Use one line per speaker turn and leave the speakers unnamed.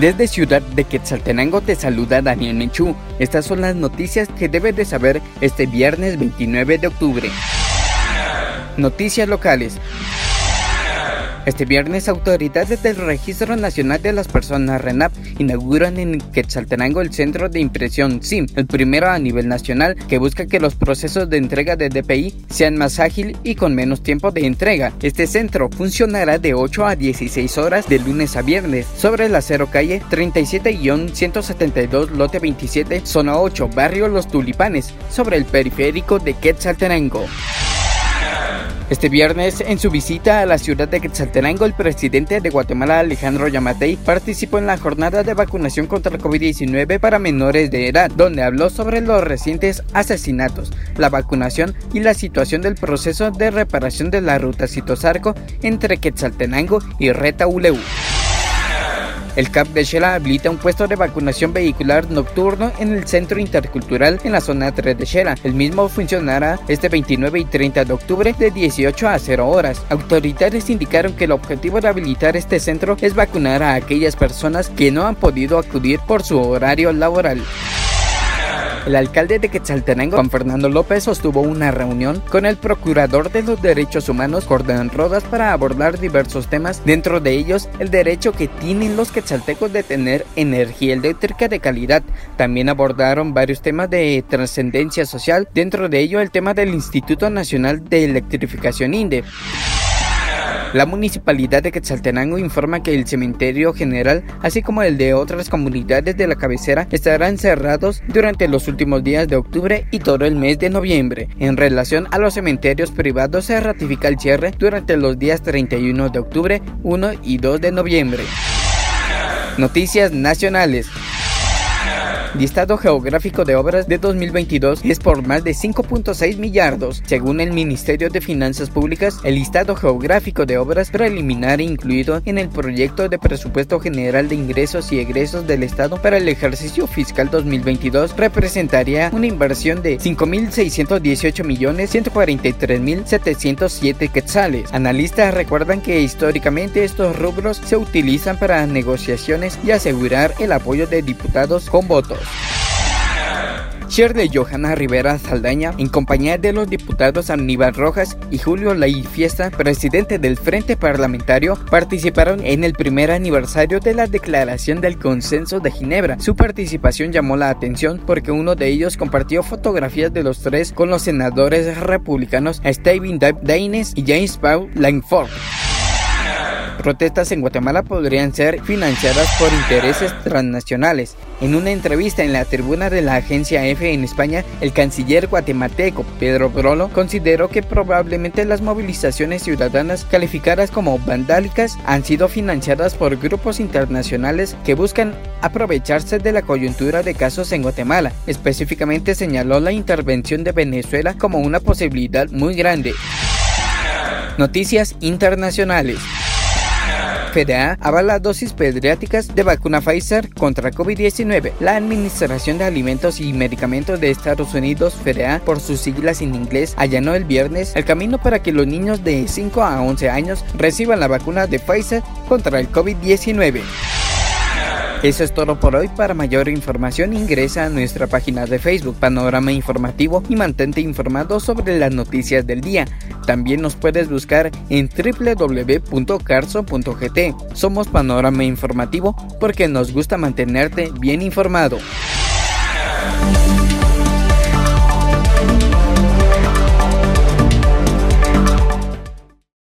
Desde Ciudad de Quetzaltenango te saluda Daniel Menchú. Estas son las noticias que debes de saber este viernes 29 de octubre. Noticias locales. Este viernes, autoridades del Registro Nacional de las Personas RENAP inauguran en Quetzaltenango el Centro de Impresión SIM, el primero a nivel nacional que busca que los procesos de entrega de DPI sean más ágil y con menos tiempo de entrega. Este centro funcionará de 8 a 16 horas de lunes a viernes sobre la Cero Calle 37-172 Lote 27, Zona 8, Barrio Los Tulipanes, sobre el periférico de Quetzaltenango. Este viernes, en su visita a la ciudad de Quetzaltenango, el presidente de Guatemala, Alejandro Yamatei, participó en la jornada de vacunación contra el COVID-19 para menores de edad, donde habló sobre los recientes asesinatos, la vacunación y la situación del proceso de reparación de la ruta Citosarco entre Quetzaltenango y Reta. El CAP de Shela habilita un puesto de vacunación vehicular nocturno en el Centro Intercultural en la zona 3 de Shela. El mismo funcionará este 29 y 30 de octubre de 18 a 0 horas. Autoridades indicaron que el objetivo de habilitar este centro es vacunar a aquellas personas que no han podido acudir por su horario laboral. El alcalde de Quetzaltenango, Juan Fernando López, sostuvo una reunión con el procurador de los derechos humanos, Cordán Rodas, para abordar diversos temas, dentro de ellos el derecho que tienen los quetzaltecos de tener energía eléctrica de calidad. También abordaron varios temas de trascendencia social, dentro de ello el tema del Instituto Nacional de Electrificación INDE. La municipalidad de Quetzaltenango informa que el cementerio general, así como el de otras comunidades de la cabecera, estarán cerrados durante los últimos días de octubre y todo el mes de noviembre. En relación a los cementerios privados, se ratifica el cierre durante los días 31 de octubre, 1 y 2 de noviembre. Noticias nacionales. Listado geográfico de obras de 2022 es por más de 5.6 millardos. Según el Ministerio de Finanzas Públicas, el listado geográfico de obras preliminar incluido en el proyecto de presupuesto general de ingresos y egresos del Estado para el ejercicio fiscal 2022 representaría una inversión de 5.618 millones 143.707 quetzales. Analistas recuerdan que históricamente estos rubros se utilizan para negociaciones y asegurar el apoyo de diputados con votos. Shirley Johanna Rivera Saldaña, en compañía de los diputados Aníbal Rojas y Julio Ley Fiesta, presidente del Frente Parlamentario, participaron en el primer aniversario de la Declaración del Consenso de Ginebra. Su participación llamó la atención porque uno de ellos compartió fotografías de los tres con los senadores republicanos Steven Daines y James Paul Langford protestas en Guatemala podrían ser financiadas por intereses transnacionales. En una entrevista en la tribuna de la agencia EFE en España, el canciller guatemalteco Pedro Brolo consideró que probablemente las movilizaciones ciudadanas calificadas como vandálicas han sido financiadas por grupos internacionales que buscan aprovecharse de la coyuntura de casos en Guatemala. Específicamente señaló la intervención de Venezuela como una posibilidad muy grande. Noticias internacionales. FDA avala dosis pediátricas de vacuna Pfizer contra COVID-19. La Administración de Alimentos y Medicamentos de Estados Unidos, FDA, por sus siglas en inglés, allanó el viernes el camino para que los niños de 5 a 11 años reciban la vacuna de Pfizer contra el COVID-19. Eso es todo por hoy. Para mayor información ingresa a nuestra página de Facebook Panorama Informativo y mantente informado sobre las noticias del día. También nos puedes buscar en www.carso.gt. Somos Panorama Informativo porque nos gusta mantenerte bien informado.